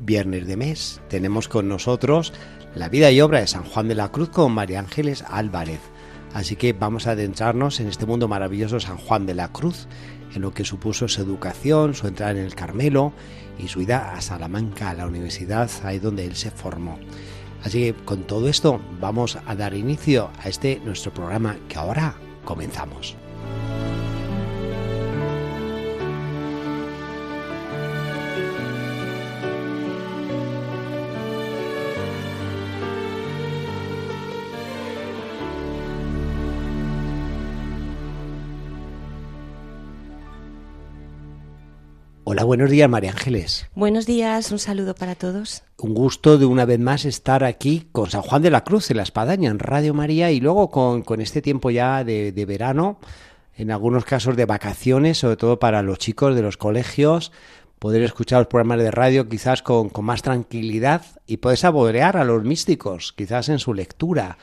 viernes de mes, tenemos con nosotros la vida y obra de San Juan de la Cruz con María Ángeles Álvarez. Así que vamos a adentrarnos en este mundo maravilloso de San Juan de la Cruz, en lo que supuso su educación, su entrada en el Carmelo y su ida a Salamanca, a la universidad, ahí donde él se formó. Así que con todo esto vamos a dar inicio a este nuestro programa que ahora comenzamos. Buenos días, María Ángeles. Buenos días, un saludo para todos. Un gusto de una vez más estar aquí con San Juan de la Cruz en la Espadaña, en Radio María, y luego con, con este tiempo ya de, de, verano, en algunos casos de vacaciones, sobre todo para los chicos de los colegios, poder escuchar los programas de radio quizás con, con más tranquilidad y poder saborear a los místicos, quizás en su lectura,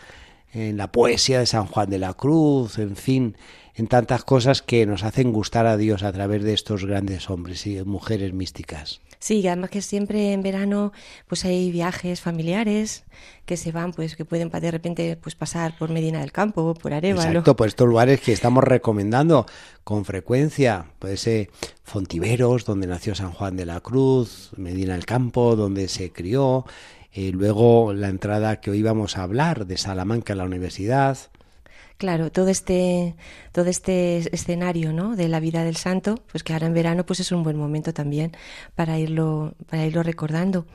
en la poesía de San Juan de la Cruz, en fin, en tantas cosas que nos hacen gustar a Dios a través de estos grandes hombres y mujeres místicas. Sí, además que siempre en verano pues hay viajes familiares que se van, pues que pueden de repente pues pasar por Medina del Campo, por Arevalo. Exacto, por estos lugares que estamos recomendando con frecuencia, puede ser Fontiveros, donde nació San Juan de la Cruz, Medina del Campo, donde se crió, eh, luego la entrada que hoy vamos a hablar de Salamanca a la universidad, Claro, todo este, todo este escenario ¿no? de la vida del santo, pues que ahora en verano pues es un buen momento también para irlo, para irlo recordando.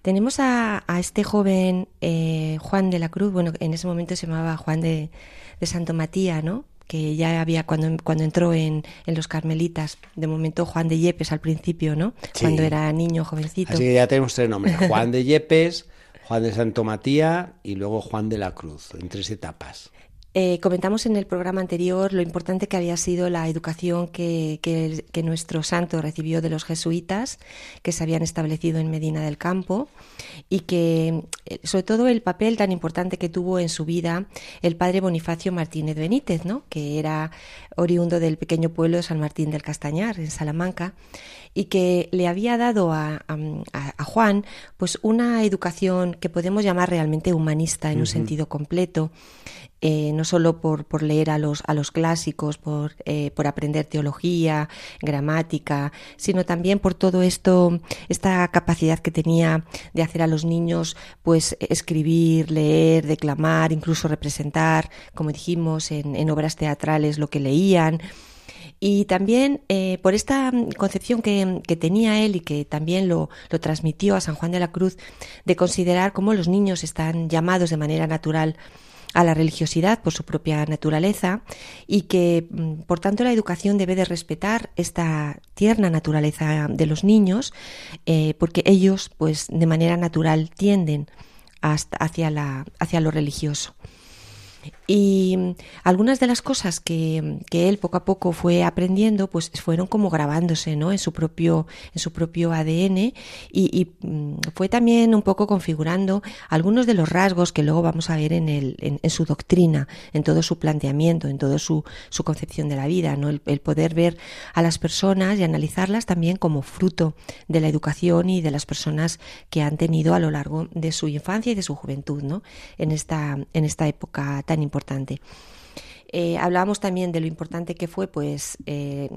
Tenemos a, a este joven eh, Juan de la Cruz, bueno, en ese momento se llamaba Juan de, de Santo Matías, ¿no? que ya había cuando, cuando entró en, en, los Carmelitas, de momento Juan de Yepes al principio, ¿no? Sí. Cuando era niño, jovencito. Así que ya tenemos tres nombres, Juan de Yepes, Juan de Santo Matías y luego Juan de la Cruz, en tres etapas. Eh, comentamos en el programa anterior lo importante que había sido la educación que, que, que, nuestro santo recibió de los jesuitas que se habían establecido en Medina del Campo y que sobre todo el papel tan importante que tuvo en su vida el padre Bonifacio Martínez Benítez, ¿no? que era oriundo del pequeño pueblo de San Martín del Castañar, en Salamanca, y que le había dado a, a, a Juan pues una educación que podemos llamar realmente humanista en uh -huh. un sentido completo, eh, no solo por, por, leer a los, a los clásicos, por, eh, por, aprender teología, gramática, sino también por todo esto, esta capacidad que tenía de hacer a los niños, pues escribir, leer, declamar, incluso representar, como dijimos, en, en obras teatrales lo que leían. Y también eh, por esta concepción que, que, tenía él y que también lo, lo, transmitió a San Juan de la Cruz, de considerar cómo los niños están llamados de manera natural a la religiosidad por su propia naturaleza y que por tanto la educación debe de respetar esta tierna naturaleza de los niños eh, porque ellos pues de manera natural tienden hasta hacia la hacia lo religioso y algunas de las cosas que, que, él poco a poco fue aprendiendo, pues fueron como grabándose, ¿no? En su propio, en su propio ADN y, y fue también un poco configurando algunos de los rasgos que luego vamos a ver en, el, en, en su doctrina, en todo su planteamiento, en toda su, su concepción de la vida, ¿no? El, el, poder ver a las personas y analizarlas también como fruto de la educación y de las personas que han tenido a lo largo de su infancia y de su juventud, ¿no? En esta, en esta época tan importante. Eh, hablábamos también de lo importante que fue pues eh,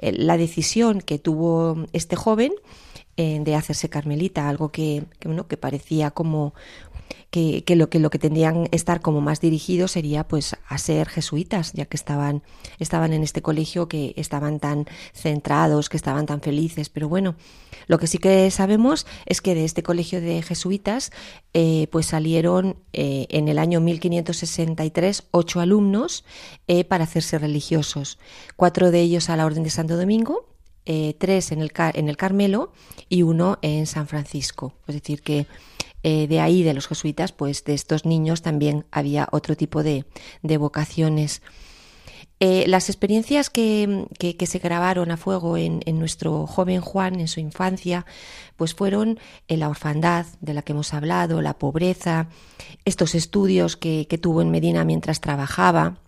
la decisión que tuvo este joven eh, de hacerse carmelita, algo que, que, bueno, que parecía como que, que, lo que lo que tendrían estar como más dirigidos sería pues a ser jesuitas, ya que estaban, estaban en este colegio, que estaban tan centrados, que estaban tan felices. Pero bueno, lo que sí que sabemos es que de este colegio de jesuitas eh, pues salieron eh, en el año 1563 ocho alumnos para hacerse religiosos, cuatro de ellos a la Orden de Santo Domingo, eh, tres en el, en el Carmelo y uno en San Francisco. Es decir, que eh, de ahí, de los jesuitas, pues de estos niños también había otro tipo de, vocaciones. Eh, las experiencias que, se grabaron a fuego en, nuestro joven Juan, en su infancia, pues fueron en la orfandad de la que hemos hablado, la pobreza, estos estudios que, que tuvo en Medina mientras trabajaba,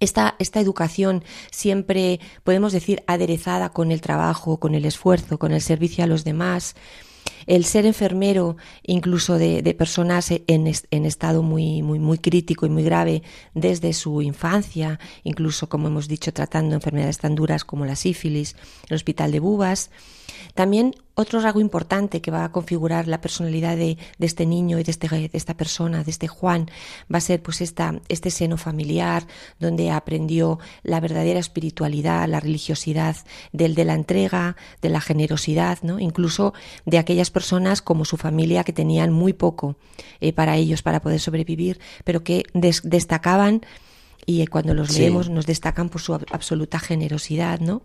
esta, esta, educación siempre, podemos decir, aderezada con el trabajo, con el esfuerzo, con el servicio a los demás, el ser enfermero incluso de, personas en, en, estado muy, muy, muy crítico y muy grave desde su infancia, incluso como hemos dicho, tratando enfermedades tan duras como la sífilis, el hospital de Bubas, también otro rasgo importante que va a configurar la personalidad de, este niño y de, este, de, esta persona, de este Juan, va a ser pues esta, este seno familiar donde aprendió la verdadera espiritualidad, la religiosidad, del de la entrega, de la generosidad, ¿no? incluso de aquellas personas como su familia que tenían muy poco eh, para ellos para poder sobrevivir, pero que destacaban y cuando los leemos nos destacan por su absoluta generosidad, ¿no?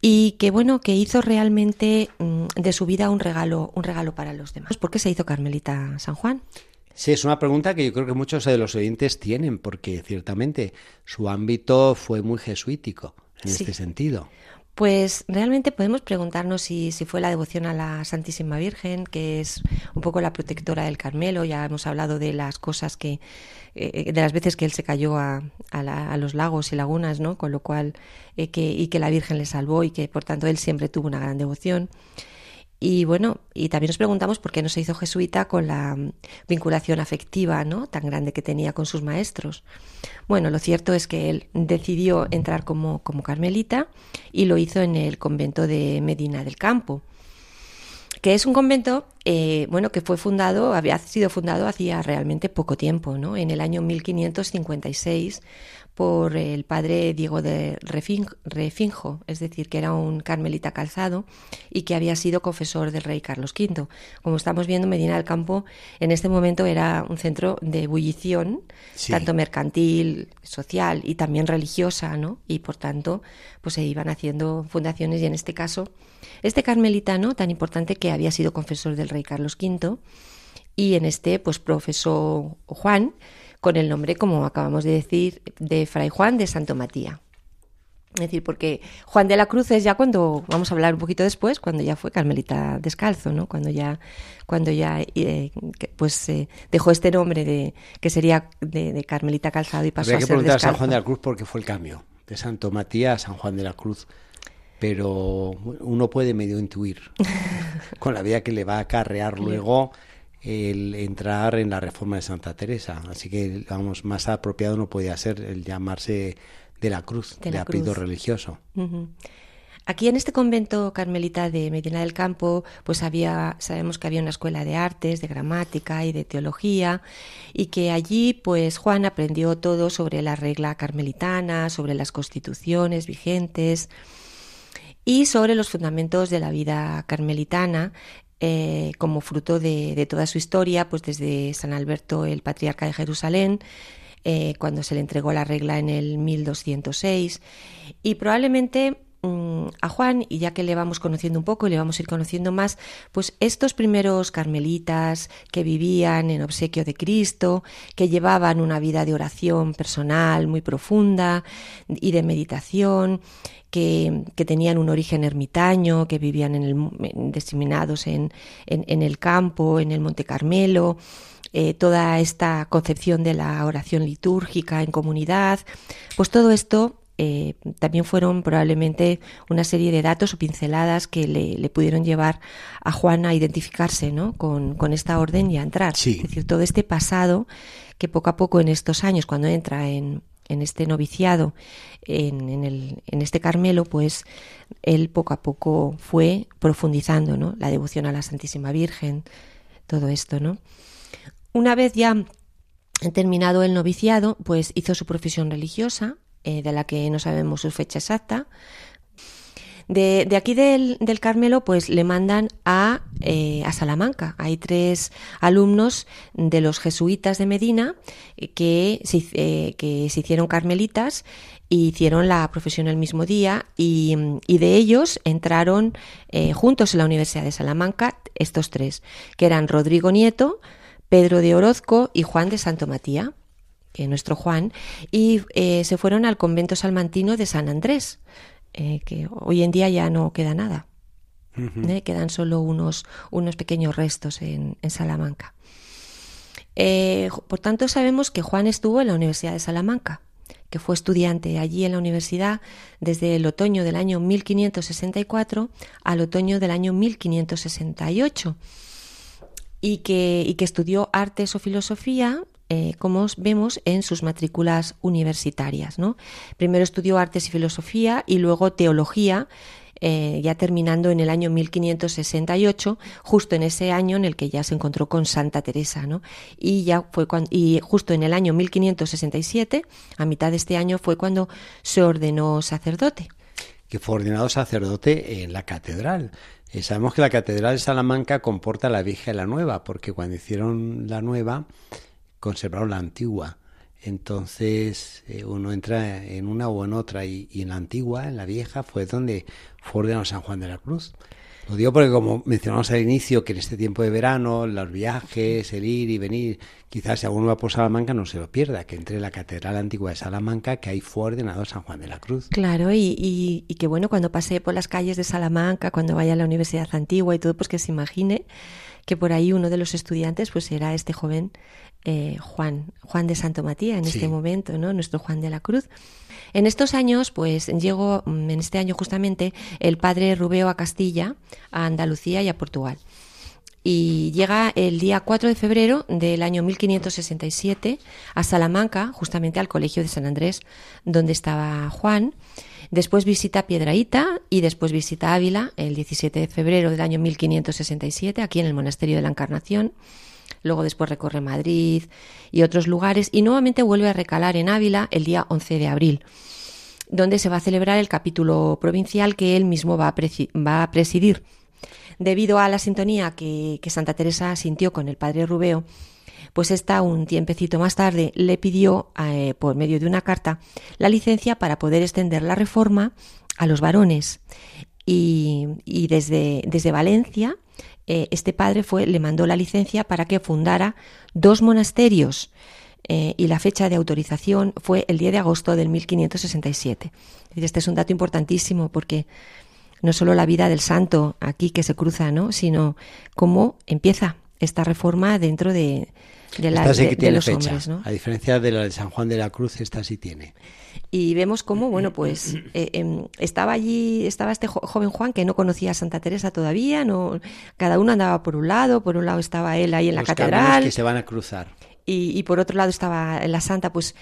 y que bueno, que hizo realmente mm, de su vida un regalo, un regalo para los demás. ¿Por qué se hizo Carmelita San Juan? Sí, es una pregunta que yo creo que muchos de los oyentes tienen, porque ciertamente su ámbito fue muy jesuítico en este sentido. Pues realmente podemos preguntarnos si, si, fue la devoción a la Santísima Virgen, que es un poco la protectora del Carmelo. Ya hemos hablado de las cosas que, eh, de las veces que él se cayó a, a, los lagos y lagunas, ¿no? Con lo cual, eh, que, y que la Virgen le salvó y que por tanto él siempre tuvo una gran devoción. Y bueno, y también nos preguntamos por qué no se hizo jesuita con la mm, vinculación afectiva ¿no? tan grande que tenía con sus maestros. Bueno, lo cierto es que él decidió entrar como, como carmelita y lo hizo en el convento de Medina del Campo, que es un convento, eh, bueno, que fue fundado, había sido fundado hacía realmente poco tiempo, ¿no? En el año 1556 por el padre Diego de Refinjo, es decir, que era un carmelita calzado y que había sido confesor del rey Carlos V. Como estamos viendo, Medina del Campo en este momento era un centro de ebullición, tanto mercantil, social y también religiosa, ¿no? Y por tanto, pues se iban haciendo fundaciones y en este caso, este carmelitano tan importante que había sido confesor del rey Carlos V y en este, pues profesó Juan, con el nombre, como acabamos de decir, de Fray Juan de Santo Matías. Es decir, porque Juan de la Cruz es ya cuando, vamos a hablar un poquito después, cuando ya fue Carmelita descalzo, ¿no? Cuando ya, cuando ya eh, pues eh, dejó este nombre de que sería de, Carmelita calzado y pasó Habría a ser que preguntar a San Juan de la Cruz porque fue el cambio de Santo Matías a San Juan de la Cruz. Pero uno puede medio intuir con la vida que le va a acarrear luego el entrar en la reforma de Santa Teresa. Así que, vamos, más apropiado no podía ser el llamarse de la cruz, de, apellido religioso. Aquí en este convento carmelita de Medina del Campo, pues había, sabemos que había una escuela de artes, de gramática y de teología, y que allí, pues Juan aprendió todo sobre la regla carmelitana, sobre las constituciones vigentes y sobre los fundamentos de la vida carmelitana, eh, como fruto de, toda su historia, pues desde San Alberto, el patriarca de Jerusalén, eh, cuando se le entregó la regla en el 1206, y probablemente a Juan, y ya que le vamos conociendo un poco y le vamos a ir conociendo más, pues estos primeros carmelitas que vivían en obsequio de Cristo, que llevaban una vida de oración personal muy profunda y de meditación, que, tenían un origen ermitaño, que vivían en el, diseminados en, en, el campo, en el Monte Carmelo, eh, toda esta concepción de la oración litúrgica en comunidad, pues todo esto eh, también fueron probablemente una serie de datos o pinceladas que le, pudieron llevar a Juan a identificarse ¿no? con, con, esta orden y a entrar. Es decir, todo este pasado que poco a poco en estos años, cuando entra en, en este noviciado, en, el, en, este Carmelo, pues él poco a poco fue profundizando, ¿no? La devoción a la Santísima Virgen, todo esto, ¿no? Una vez ya terminado el noviciado, pues hizo su profesión religiosa, eh, de la que no sabemos su fecha exacta. De, aquí del, del, Carmelo, pues le mandan a, eh, a, Salamanca. Hay tres alumnos de los jesuitas de Medina que se, eh, que se hicieron carmelitas y hicieron la profesión el mismo día y, y de ellos entraron juntos en la Universidad de Salamanca estos tres, que eran Rodrigo Nieto, Pedro de Orozco y Juan de Santo Matía, que nuestro Juan, y eh, se fueron al convento salmantino de San Andrés, eh, que hoy en día ya no queda nada. ¿eh? Quedan solo unos, unos pequeños restos en, en Salamanca. por tanto, sabemos que Juan estuvo en la Universidad de Salamanca que fue estudiante allí en la universidad desde el otoño del año 1564 al otoño del año 1568 y que, y que estudió artes o filosofía eh, como vemos en sus matrículas universitarias. ¿no? Primero estudió artes y filosofía y luego teología, eh, ya terminando en el año 1568, justo en ese año en el que ya se encontró con Santa Teresa, ¿no? Y ya fue cuando, y justo en el año 1567, a mitad de este año, fue cuando se ordenó sacerdote. Que fue ordenado sacerdote en la catedral. Eh, sabemos que la catedral de Salamanca comporta la vieja y la nueva, porque cuando hicieron la nueva, conservaron la antigua. Entonces eh, uno entra en una o en otra y, en la antigua, en la vieja, fue donde fue ordenado San Juan de la Cruz. Lo digo porque como mencionamos al inicio, que en este tiempo de verano, los viajes, el ir y venir, quizás si alguno va por Salamanca no se lo pierda, que entre la Catedral Antigua de Salamanca, que ahí fue ordenado San Juan de la Cruz. Claro, y, y, que bueno, cuando pase por las calles de Salamanca, cuando vaya a la Universidad Antigua y todo, pues que se imagine que por ahí uno de los estudiantes pues era este joven eh, Juan, Juan de Santo Matías en este momento, ¿no? Nuestro Juan de la Cruz. En estos años, pues llegó, mm, en este año justamente, el padre Rubeo a Castilla, a Andalucía y a Portugal. Y llega el día 4 de febrero del año 1567 a Salamanca, justamente al Colegio de San Andrés, donde estaba Juan. Después visita Piedraíta y después visita Ávila el 17 de febrero del año 1567, aquí en el Monasterio de la Encarnación luego después recorre Madrid y otros lugares y nuevamente vuelve a recalar en Ávila el día 11 de abril donde se va a celebrar el capítulo provincial que él mismo va a, presidir. Debido a la sintonía que, Santa Teresa sintió con el padre Rubeo, pues esta un tiempecito más tarde le pidió, eh, por medio de una carta, la licencia para poder extender la reforma a los varones. Y, y desde, desde Valencia eh, este padre fue, le mandó la licencia para que fundara dos monasterios eh, y la fecha de autorización fue el 10 de agosto del 1567. Este es un dato importantísimo porque no solo la vida del santo aquí que se cruza, ¿no? sino cómo empieza esta reforma dentro de, de, la, de, los hombres. ¿no? A diferencia de la de San Juan de la Cruz, esta sí tiene y vemos cómo, bueno, pues eh, em, estaba allí, estaba este joven Juan que no conocía a Santa Teresa todavía, no, cada uno andaba por un lado, por un lado estaba él ahí en la catedral. que se van a cruzar. Y, y por otro lado estaba la Santa, pues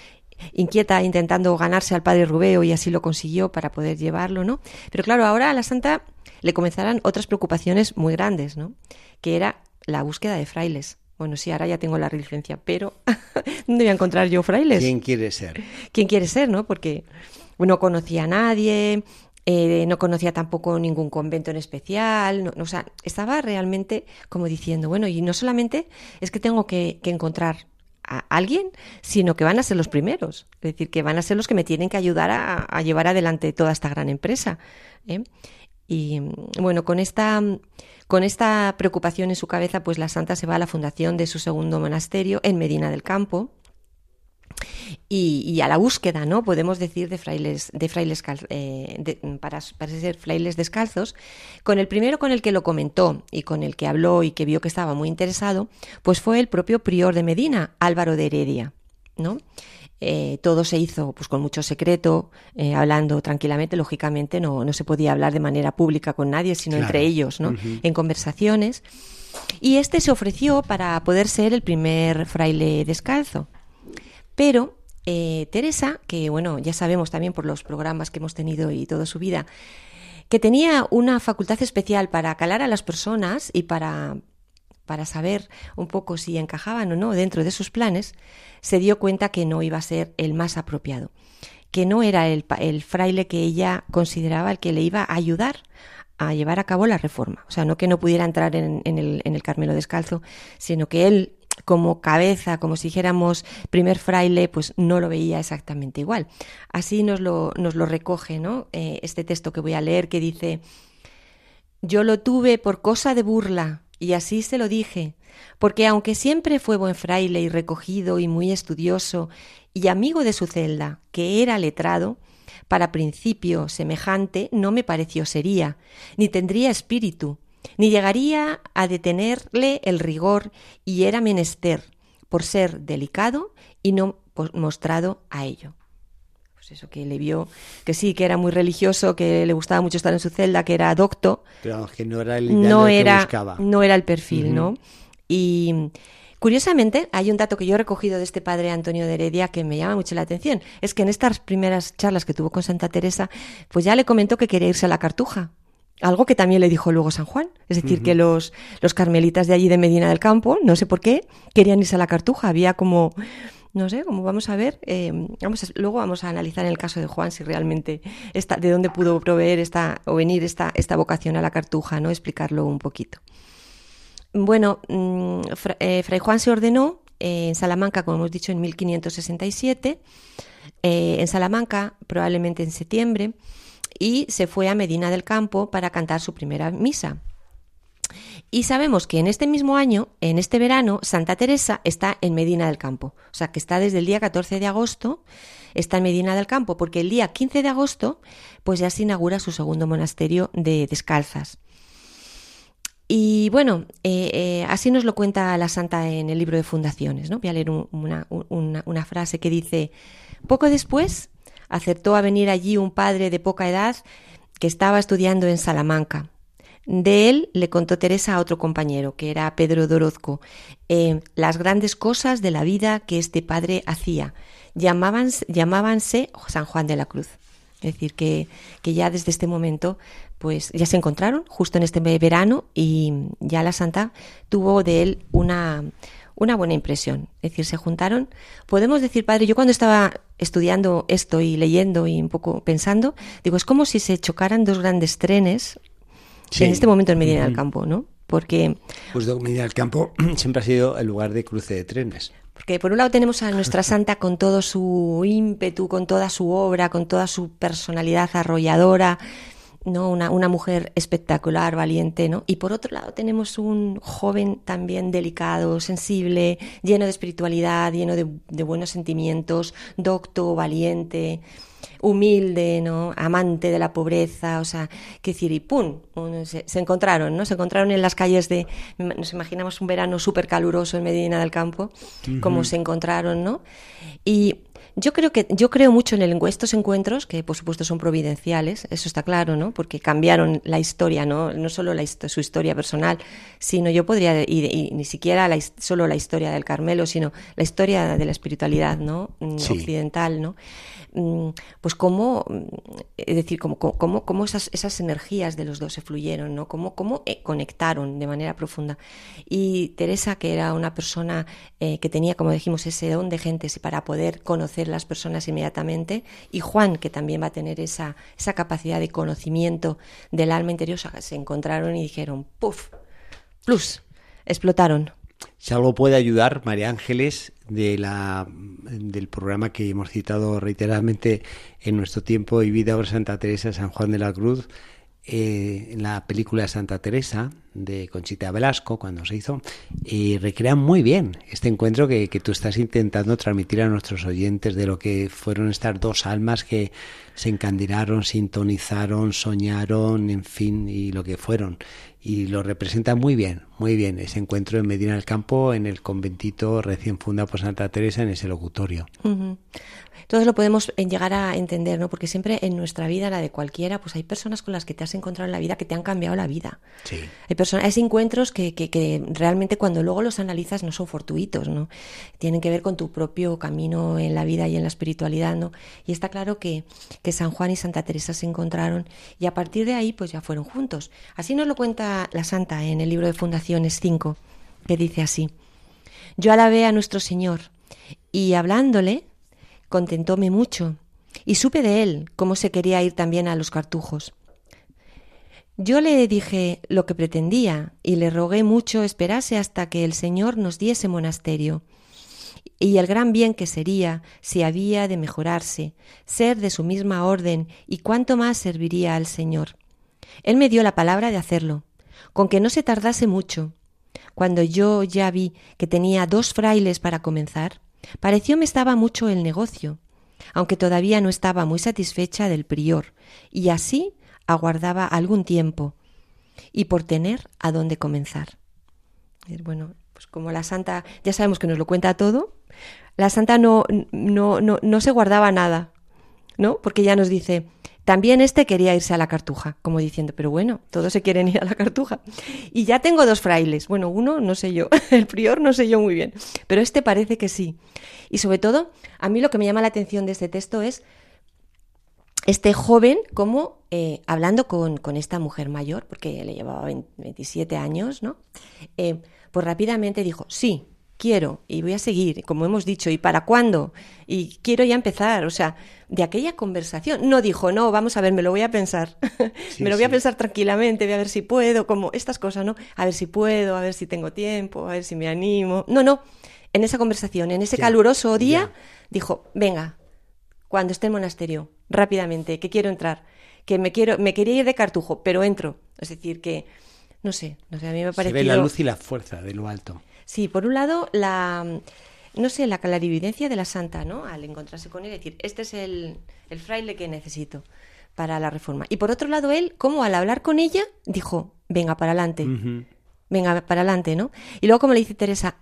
inquieta intentando ganarse al padre Rubeo y así lo consiguió para poder llevarlo, ¿no? Pero claro, ahora a la Santa le comenzarán otras preocupaciones muy grandes, ¿no? Que era la búsqueda de frailes. Bueno, sí, ahora ya tengo la licencia, pero ¿dónde voy a encontrar yo frailes? ¿Quién quiere ser? ¿Quién quiere ser, no? Porque no conocía a nadie, eh, no conocía tampoco ningún convento en especial, no, o sea, estaba realmente como diciendo, bueno, y no solamente es que tengo que, encontrar a alguien, sino que van a ser los primeros, es decir, que van a ser los que me tienen que ayudar a, llevar adelante toda esta gran empresa. ¿eh? Y bueno, con esta con esta preocupación en su cabeza, pues la santa se va a la fundación de su segundo monasterio en Medina del Campo. Y, a la búsqueda, ¿no? Podemos decir de frailes, de frailes eh, para, para, ser frailes descalzos. Con el primero con el que lo comentó y con el que habló y que vio que estaba muy interesado, pues fue el propio prior de Medina, Álvaro de Heredia, ¿no? Eh, todo se hizo pues con mucho secreto, eh, hablando tranquilamente, lógicamente no, no se podía hablar de manera pública con nadie, sino entre ellos, ¿no? En conversaciones. Y este se ofreció para poder ser el primer fraile descalzo. Pero eh, Teresa, que bueno, ya sabemos también por los programas que hemos tenido y toda su vida, que tenía una facultad especial para calar a las personas y para para saber un poco si encajaban o no dentro de sus planes, se dio cuenta que no iba a ser el más apropiado, que no era el, el fraile que ella consideraba el que le iba a ayudar a llevar a cabo la reforma. O sea, no que no pudiera entrar en, el, Carmelo descalzo, sino que él como cabeza, como si dijéramos primer fraile, pues no lo veía exactamente igual. Así nos lo, nos lo recoge ¿no? Eh, este texto que voy a leer que dice, yo lo tuve por cosa de burla y así se lo dije, porque aunque siempre fue buen fraile y recogido y muy estudioso y amigo de su celda, que era letrado, para principio semejante no me pareció sería, ni tendría espíritu, ni llegaría a detenerle el rigor y era menester por ser delicado y no mostrado a ello. Pues eso que le vio, que sí, que era muy religioso, que le gustaba mucho estar en su celda, que era docto. Pero que no era el no era, que No era el perfil, ¿no? Y curiosamente, hay un dato que yo he recogido de este padre Antonio de Heredia que me llama mucho la atención. Es que en estas primeras charlas que tuvo con Santa Teresa, pues ya le comentó que quería irse a la cartuja. Algo que también le dijo luego San Juan. Es decir, que los, los carmelitas de allí de Medina del Campo, no sé por qué, querían irse a la cartuja. Había como, no sé, como vamos a ver, eh, vamos luego vamos a analizar en el caso de Juan si realmente está, de dónde pudo proveer esta, o venir esta, esta vocación a la cartuja, ¿no? Explicarlo un poquito. Bueno, mm, eh, Fray Juan se ordenó en Salamanca, como hemos dicho, en 1567. Eh, en Salamanca, probablemente en septiembre y se fue a Medina del Campo para cantar su primera misa. Y sabemos que en este mismo año, en este verano, Santa Teresa está en Medina del Campo. O sea, que está desde el día 14 de agosto, está en Medina del Campo, porque el día 15 de agosto, pues ya se inaugura su segundo monasterio de descalzas. Y bueno, eh, eh, así nos lo cuenta la Santa en el libro de Fundaciones. ¿no? Voy a leer una, una frase que dice, poco después aceptó a venir allí un padre de poca edad que estaba estudiando en Salamanca. De él le contó Teresa a otro compañero, que era Pedro Dorozco, eh, las grandes cosas de la vida que este padre hacía. Llamábanse, San Juan de la Cruz. Es decir, que, que, ya desde este momento, pues ya se encontraron justo en este verano y ya la santa tuvo de él una, una buena impresión. Es decir, se juntaron. Podemos decir, padre, yo cuando estaba estudiando esto y leyendo y un poco pensando, digo, es como si se chocaran dos grandes trenes en este momento en Medina del Campo, ¿no? Porque... Pues Medina del Campo siempre ha sido el lugar de cruce de trenes. Porque por un lado tenemos a nuestra santa con todo su ímpetu, con toda su obra, con toda su personalidad arrolladora, ¿no? Una, una, mujer espectacular, valiente, ¿no? Y por otro lado tenemos un joven también delicado, sensible, lleno de espiritualidad, lleno de, buenos sentimientos, docto, valiente, humilde, ¿no? Amante de la pobreza, o sea, qué decir, y ¡pum! Se, encontraron, ¿no? Se encontraron en las calles de, nos imaginamos un verano súper caluroso en Medina del Campo, como se encontraron, ¿no? Y yo creo que yo creo mucho en el, estos encuentros que por supuesto son providenciales, eso está claro, ¿no? Porque cambiaron la historia, no no solo la, su historia personal, sino yo podría y, ni siquiera la, solo la historia del Carmelo, sino la historia de la espiritualidad, ¿no? Mm, occidental, ¿no? Mm, pues cómo, es decir, cómo, cómo, cómo esas, esas energías de los dos se fluyeron, ¿no? Cómo, cómo eh, conectaron de manera profunda. Y Teresa, que era una persona eh, que tenía, como dijimos, ese don de gentes para poder conocer las personas inmediatamente, y Juan, que también va a tener esa, esa capacidad de conocimiento del alma interior, se encontraron y dijeron, ¡puf! ¡Plus! Explotaron. Si algo puede ayudar, María Ángeles, de la, del programa que hemos citado reiteradamente en nuestro tiempo y vida por Santa Teresa San Juan de la Cruz, eh, en la película Santa Teresa de Conchita Velasco, cuando se hizo, y recrean muy bien este encuentro que, que, tú estás intentando transmitir a nuestros oyentes de lo que fueron estas dos almas que se encandilaron, sintonizaron, soñaron, en fin, y lo que fueron y lo representa muy bien, muy bien ese encuentro en Medina del Campo, en el conventito recién fundado por Santa Teresa, en ese locutorio. Todos lo podemos llegar a entender, ¿no? Porque siempre en nuestra vida, la de cualquiera, pues hay personas con las que te has encontrado en la vida que te han cambiado la vida. Sí. Hay, personas, hay encuentros que, que, que, realmente cuando luego los analizas no son fortuitos, ¿no? Tienen que ver con tu propio camino en la vida y en la espiritualidad, ¿no? Y está claro que, que San Juan y Santa Teresa se encontraron y a partir de ahí pues ya fueron juntos. Así nos lo cuenta la Santa en el libro de Fundaciones 5, que dice así. Yo alabé a nuestro Señor y hablándole contentóme mucho, y supe de él cómo se quería ir también a los cartujos. Yo le dije lo que pretendía y le rogué mucho esperase hasta que el Señor nos diese monasterio y el gran bien que sería si había de mejorarse, ser de su misma orden y cuánto más serviría al Señor. Él me dio la palabra de hacerlo, con que no se tardase mucho. Cuando yo ya vi que tenía dos frailes para comenzar, pareció me estaba mucho el negocio, aunque todavía no estaba muy satisfecha del prior, y así aguardaba algún tiempo, y por tener a dónde comenzar. Bueno, pues como la santa, ya sabemos que nos lo cuenta todo, la santa no, no, no, no se guardaba nada, ¿no? Porque ya nos dice, también este quería irse a la cartuja, como diciendo, pero bueno, todos se quieren ir a la cartuja. Y ya tengo dos frailes. Bueno, uno no sé yo, el prior no sé yo muy bien, pero este parece que sí. Y sobre todo, a mí lo que me llama la atención de este texto es este joven como eh, hablando con, esta mujer mayor, porque le llevaba 27 años, ¿no? Eh, pues rápidamente dijo, sí, quiero y voy a seguir, como hemos dicho, ¿y para cuándo? Y quiero ya empezar, o sea, de aquella conversación. No dijo, no, vamos a ver, me lo voy a pensar, me lo voy a pensar tranquilamente, voy a ver si puedo, como estas cosas, ¿no? A ver si puedo, a ver si tengo tiempo, a ver si me animo. No, no, en esa conversación, en ese caluroso día, dijo, venga, cuando esté en monasterio, rápidamente, que quiero entrar, que me quiero, me quería ir de cartujo, pero entro. Es decir, que, no sé, no sé, a mí me parece. Se ve la luz y la fuerza de lo alto. Sí, por un lado, la, no sé, la clarividencia de la santa, ¿no? Al encontrarse con él y decir, este es el, el fraile que necesito para la reforma. Y por otro lado, él, como al hablar con ella, dijo, venga, para adelante, venga, para adelante, ¿no? Y luego, como le dice Teresa,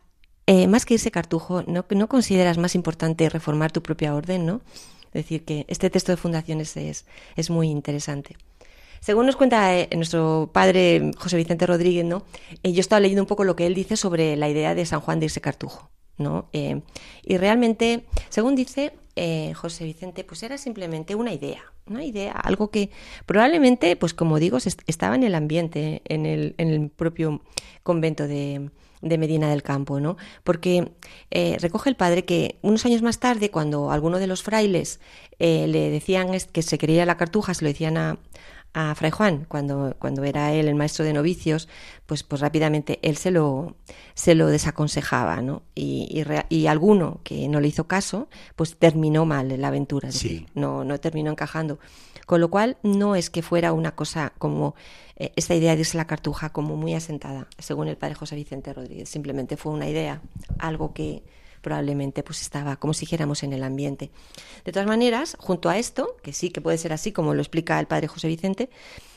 eh, más que irse cartujo, ¿no, ¿no consideras más importante reformar tu propia orden, ¿no? Decir, que este texto de fundaciones es, es muy interesante. Según nos cuenta eh, nuestro padre José Vicente Rodríguez, ¿no? Eh, yo estaba leyendo un poco lo que él dice sobre la idea de San Juan de irse cartujo. ¿no? Eh, y realmente, según dice José Vicente, pues era simplemente una idea, una idea, algo que probablemente, pues como digo, estaba en el ambiente, en el, en el propio convento de, de Medina del Campo, ¿no? Porque recoge el padre que unos años más tarde, cuando alguno de los frailes le decían que se quería la cartuja, se lo decían a, a Fray Juan, cuando, cuando era él el maestro de novicios, pues, pues rápidamente él se lo, se lo desaconsejaba, ¿no? Y, y, alguno que no le hizo caso, pues terminó mal la aventura, no, no terminó encajando. Con lo cual, no es que fuera una cosa como eh, esta idea de irse la cartuja como muy asentada, según el padre José Vicente Rodríguez, simplemente fue una idea, algo que, probablemente pues estaba como si dijéramos en el ambiente. De todas maneras, junto a esto, que sí que puede ser así como lo explica el padre José Vicente,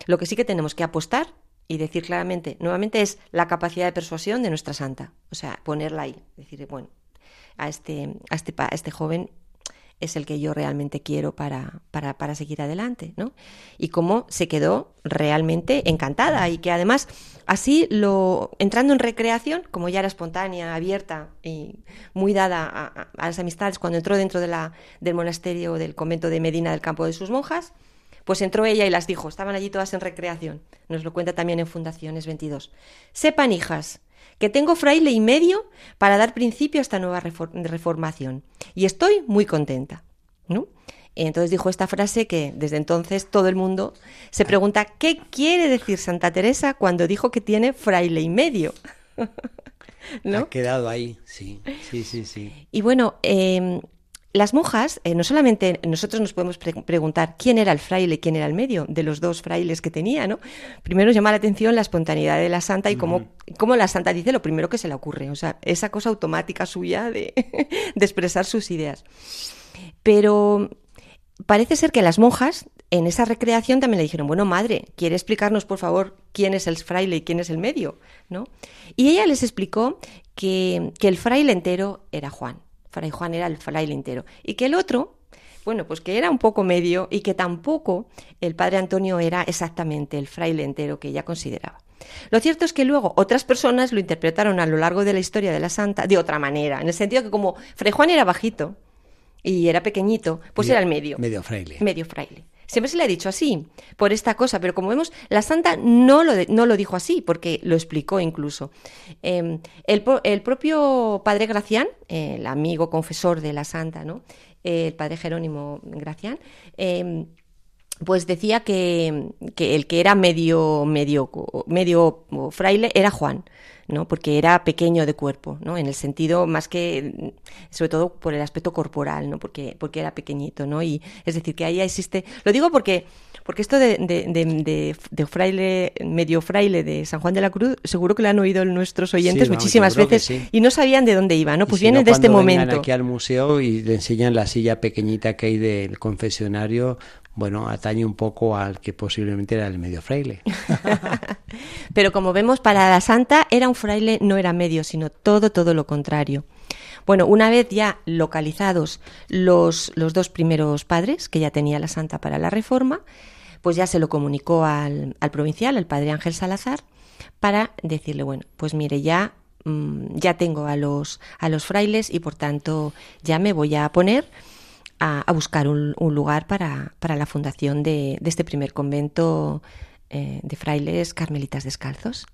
lo que sí que tenemos que apostar y decir claramente, nuevamente es la capacidad de persuasión de nuestra santa, o sea, ponerla ahí, decir, bueno, a este, a este, a este joven es el que yo realmente quiero para, para, para, seguir adelante, ¿no? Y cómo se quedó realmente encantada y que además así lo entrando en recreación, como ya era espontánea, abierta y muy dada a, las amistades cuando entró dentro de la, del monasterio del convento de Medina del campo de sus monjas, pues entró ella y las dijo, estaban allí todas en recreación. Nos lo cuenta también en Fundaciones 22. Sepan, hijas, que tengo fraile y medio para dar principio a esta nueva reformación. Y estoy muy contenta. ¿no? Entonces dijo esta frase que desde entonces todo el mundo se pregunta qué quiere decir Santa Teresa cuando dijo que tiene fraile y medio. ¿No? Ha quedado ahí, sí, sí, sí, sí. Y bueno, eh, las monjas, eh, no solamente nosotros nos podemos preguntar quién era el fraile, quién era el medio de los dos frailes que tenía, ¿no? Primero llama la atención la espontaneidad de la santa y cómo, la santa dice lo primero que se le ocurre, o sea, esa cosa automática suya de, de expresar sus ideas. Pero parece ser que las monjas en esa recreación también le dijeron, bueno, madre, ¿quiere explicarnos, por favor, quién es el fraile y quién es el medio? ¿No? Y ella les explicó que, que el fraile entero era Juan Fray Juan era el fraile entero. Y que el otro, bueno, pues que era un poco medio y que tampoco el padre Antonio era exactamente el fraile entero que ella consideraba. Lo cierto es que luego otras personas lo interpretaron a lo largo de la historia de la santa de otra manera, en el sentido que como Fray Juan era bajito y era pequeñito, pues era el medio. Medio fraile. Medio fraile. Siempre se le ha dicho así, por esta cosa, pero como vemos, la santa no lo, no lo dijo así, porque lo explicó incluso. Em, el, propio padre Gracián, el amigo confesor de la santa, ¿no? el padre Jerónimo Gracián, em, pues decía que, el que era medio, medio, medio fraile era Juan. ¿No? porque era pequeño de cuerpo, ¿no? en el sentido más que, sobre todo por el aspecto corporal, ¿no? porque, porque era pequeñito. ¿no? Y es decir, que ahí existe. Lo digo porque porque esto de, de, fraile, medio fraile de San Juan de la Cruz, seguro que lo han oído nuestros oyentes muchísimas veces y no sabían de dónde iba, ¿no? Pues viene de este momento. aquí al museo y le enseñan la silla pequeñita que hay del confesionario, bueno, atañe un poco al que posiblemente era el medio fraile. Pero como vemos, para la santa era un fraile, no era medio, sino todo, todo lo contrario. Bueno, una vez ya localizados los, los dos primeros padres, que ya tenía la santa para la reforma, pues ya se lo comunicó al, provincial, el padre Ángel Salazar, para decirle, bueno, pues mire, ya, mm, ya tengo a los, a los frailes y por tanto ya me voy a poner a, buscar un, lugar para, para, la fundación de, este primer convento eh, de frailes carmelitas descalzos.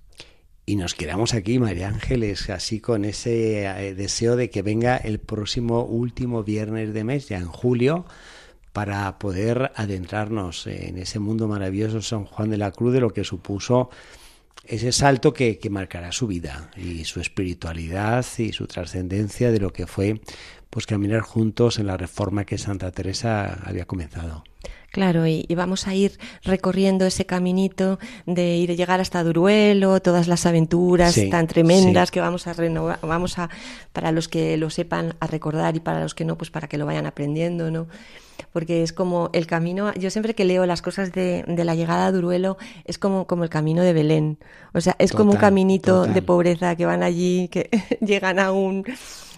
Y nos quedamos aquí, María Ángeles, así con ese eh, deseo de que venga el próximo último viernes de mes, ya en julio, para poder adentrarnos en ese mundo maravilloso San Juan de la Cruz de lo que supuso ese salto que, que marcará su vida y su espiritualidad y su trascendencia de lo que fue pues caminar juntos en la reforma que Santa Teresa había comenzado. Claro, y, vamos a ir recorriendo ese caminito de ir a llegar hasta Duruelo, todas las aventuras tan tremendas que vamos a renovar, vamos a, para los que lo sepan, a recordar y para los que no, pues para que lo vayan aprendiendo, ¿no? Porque es como el camino, yo siempre que leo las cosas de, de la llegada a Duruelo, es como, como el camino de Belén, o sea, es como un caminito de pobreza que van allí, que llegan a un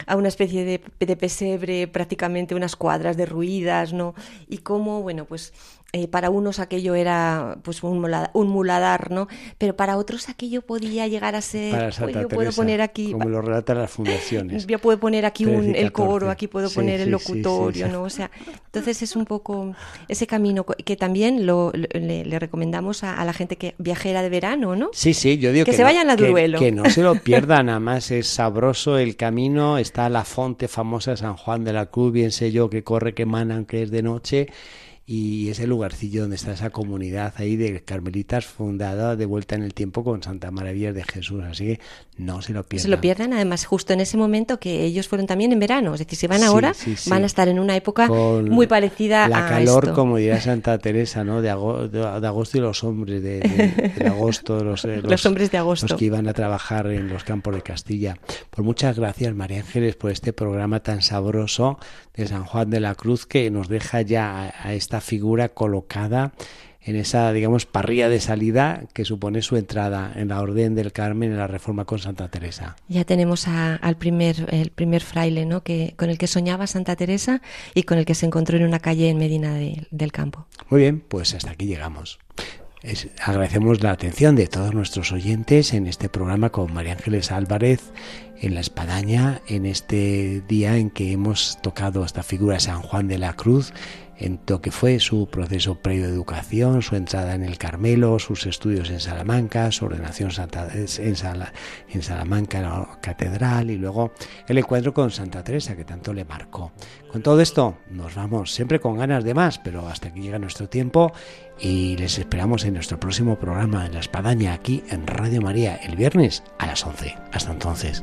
a una especie de, de pesebre, prácticamente unas cuadras derruidas, ¿no? Y cómo, bueno, pues eh, para unos aquello era pues un, muladar, ¿no? Pero para otros aquello podía llegar a ser, pues, yo puedo poner aquí, como lo relatan las fundaciones. Yo puedo poner aquí un, el coro, aquí puedo poner el locutorio, ¿no? O sea, entonces es un poco ese camino que también lo, le, recomendamos a, la gente que viajera de verano, ¿no? Sí, sí, yo digo que, se vayan a Duelo. Que, no se lo pierdan, además es sabroso el camino, está la fonte famosa de San Juan de la Cruz, bien sé yo que corre, que manan, que es de noche y ese lugarcillo donde está esa comunidad ahí de carmelitas fundada de vuelta en el tiempo con Santa Maravilla de Jesús. Así que no se lo pierdan. Se lo pierdan, además, justo en ese momento que ellos fueron también en verano. Es decir, si van ahora, van a estar en una época muy parecida la calor, como diría Santa Teresa, ¿no? De, agosto y los hombres de, agosto, los, eh, los, hombres de agosto. Los que iban a trabajar en los campos de Castilla. Pues muchas gracias, María Ángeles, por este programa tan sabroso de San Juan de la Cruz que nos deja ya a esta figura colocada en esa, digamos, parrilla de salida que supone su entrada en la Orden del Carmen en la Reforma con Santa Teresa. Ya tenemos al primer, el primer fraile, ¿no? Que, con el que soñaba Santa Teresa y con el que se encontró en una calle en Medina del Campo. Muy bien, pues hasta aquí llegamos. agradecemos la atención de todos nuestros oyentes en este programa con María Ángeles Álvarez en la espadaña, en este día en que hemos tocado esta figura de San Juan de la Cruz en lo que fue su proceso previo de educación, su entrada en el Carmelo, sus estudios en Salamanca, su ordenación Santa, en, en Salamanca, la catedral, y luego el encuentro con Santa Teresa, que tanto le marcó. Con todo esto, nos vamos siempre con ganas de más, pero hasta que llega nuestro tiempo y les esperamos en nuestro próximo programa en La Espadaña, aquí en Radio María, el viernes a las 11. Hasta entonces.